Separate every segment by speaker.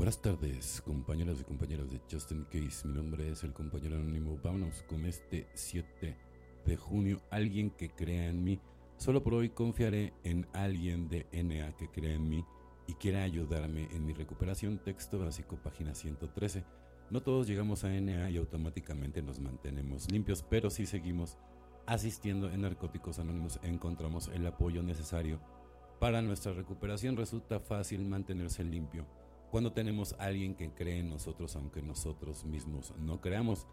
Speaker 1: Buenas tardes, compañeras y compañeros de Justin Case. Mi nombre es el compañero anónimo. Vámonos con este 7 de junio. Alguien que crea en mí. Solo por hoy confiaré en alguien de NA que crea en mí y quiera ayudarme en mi recuperación. Texto básico, página 113. No todos llegamos a NA y automáticamente nos mantenemos limpios, pero si seguimos asistiendo en Narcóticos Anónimos encontramos el apoyo necesario para nuestra recuperación. Resulta fácil mantenerse limpio cuando tenemos a alguien que cree en nosotros aunque nosotros mismos no creamos.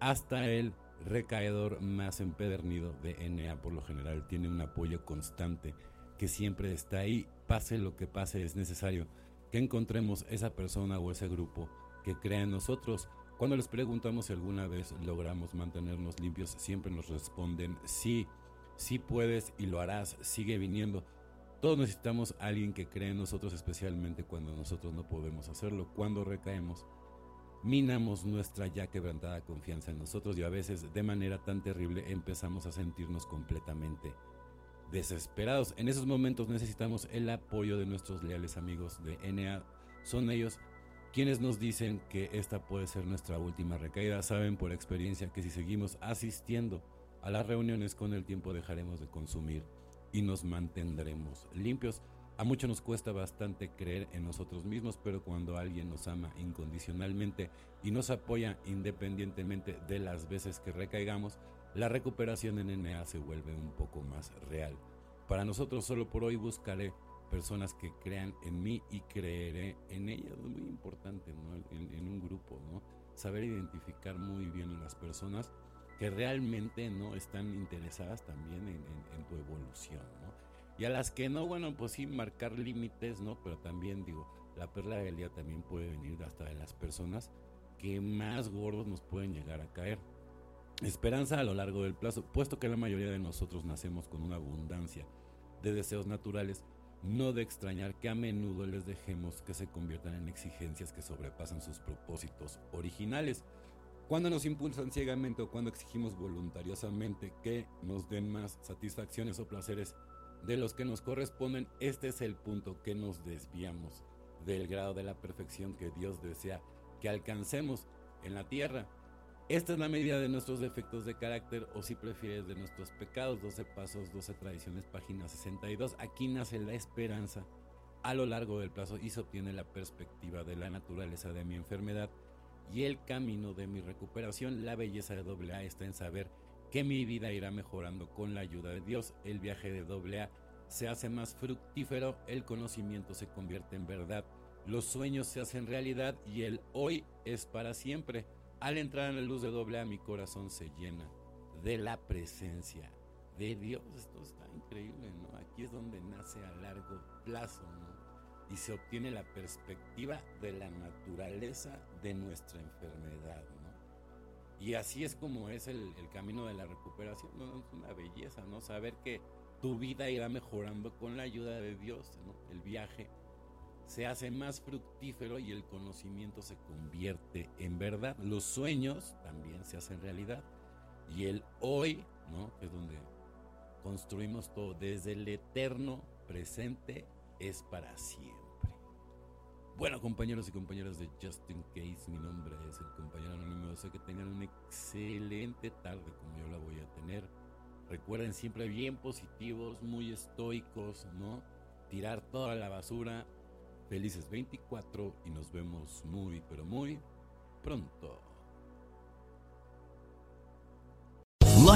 Speaker 1: Hasta el recaedor más empedernido de NA por lo general tiene un apoyo constante que siempre está ahí, pase lo que pase, es necesario que encontremos esa persona o ese grupo que crea en nosotros. Cuando les preguntamos si alguna vez logramos mantenernos limpios, siempre nos responden sí, sí puedes y lo harás, sigue viniendo. Todos necesitamos alguien que cree en nosotros, especialmente cuando nosotros no podemos hacerlo. Cuando recaemos, minamos nuestra ya quebrantada confianza en nosotros y a veces de manera tan terrible empezamos a sentirnos completamente desesperados. En esos momentos necesitamos el apoyo de nuestros leales amigos de NA. Son ellos quienes nos dicen que esta puede ser nuestra última recaída. Saben por experiencia que si seguimos asistiendo a las reuniones con el tiempo dejaremos de consumir y nos mantendremos limpios. A muchos nos cuesta bastante creer en nosotros mismos, pero cuando alguien nos ama incondicionalmente y nos apoya independientemente de las veces que recaigamos, la recuperación en NA se vuelve un poco más real. Para nosotros solo por hoy buscaré personas que crean en mí y creeré en ellas. Es muy importante ¿no? en, en, un grupo, ¿no? Saber identificar muy bien a las personas que realmente no están interesadas también en, tu evolución. Y a las que no, bueno, pues sí, marcar límites, ¿no? Pero también digo, la perla del día también puede venir hasta de las personas que más gordos nos pueden llegar a caer. Esperanza a lo largo del plazo, puesto que la mayoría de nosotros nacemos con una abundancia de deseos naturales, no de extrañar que a menudo les dejemos que se conviertan en exigencias que sobrepasan sus propósitos originales. Cuando nos impulsan ciegamente o cuando exigimos voluntariosamente que nos den más satisfacciones o placeres de los que nos corresponden, este es el punto que nos desviamos del grado de la perfección que Dios desea que alcancemos en la tierra. Esta es la medida de nuestros defectos de carácter o si prefieres de nuestros pecados. 12 pasos, 12 tradiciones, página 62. Aquí nace la esperanza a lo largo del plazo y se obtiene la perspectiva de la naturaleza de mi enfermedad y el camino de mi recuperación. La belleza de AA está en saber que mi vida irá mejorando con la ayuda de Dios. El viaje de AA se hace más fructífero, el conocimiento se convierte en verdad, los sueños se hacen realidad y el hoy es para siempre. Al entrar en la luz de doble A, mi corazón se llena de la presencia de Dios. Esto está increíble, ¿no? Aquí es donde nace a largo plazo, ¿no? Y se obtiene la perspectiva de la naturaleza de nuestra enfermedad, ¿no? Y así es como es el, el camino de la recuperación, ¿no? Es una belleza, ¿no? Saber que tu vida irá mejorando con la ayuda de Dios, ¿no? El viaje se hace más fructífero y el conocimiento se convierte en verdad. Los sueños también se hacen realidad. Y el hoy, ¿no? Es donde construimos todo, desde el eterno presente es para siempre. Bueno, compañeros y compañeras de Justin Case, mi nombre es el compañero anónimo. Deseo que tengan una excelente tarde como yo la voy a tener. Recuerden siempre bien positivos, muy estoicos, ¿no? Tirar toda la basura Felices 24 y nos vemos muy, pero muy pronto.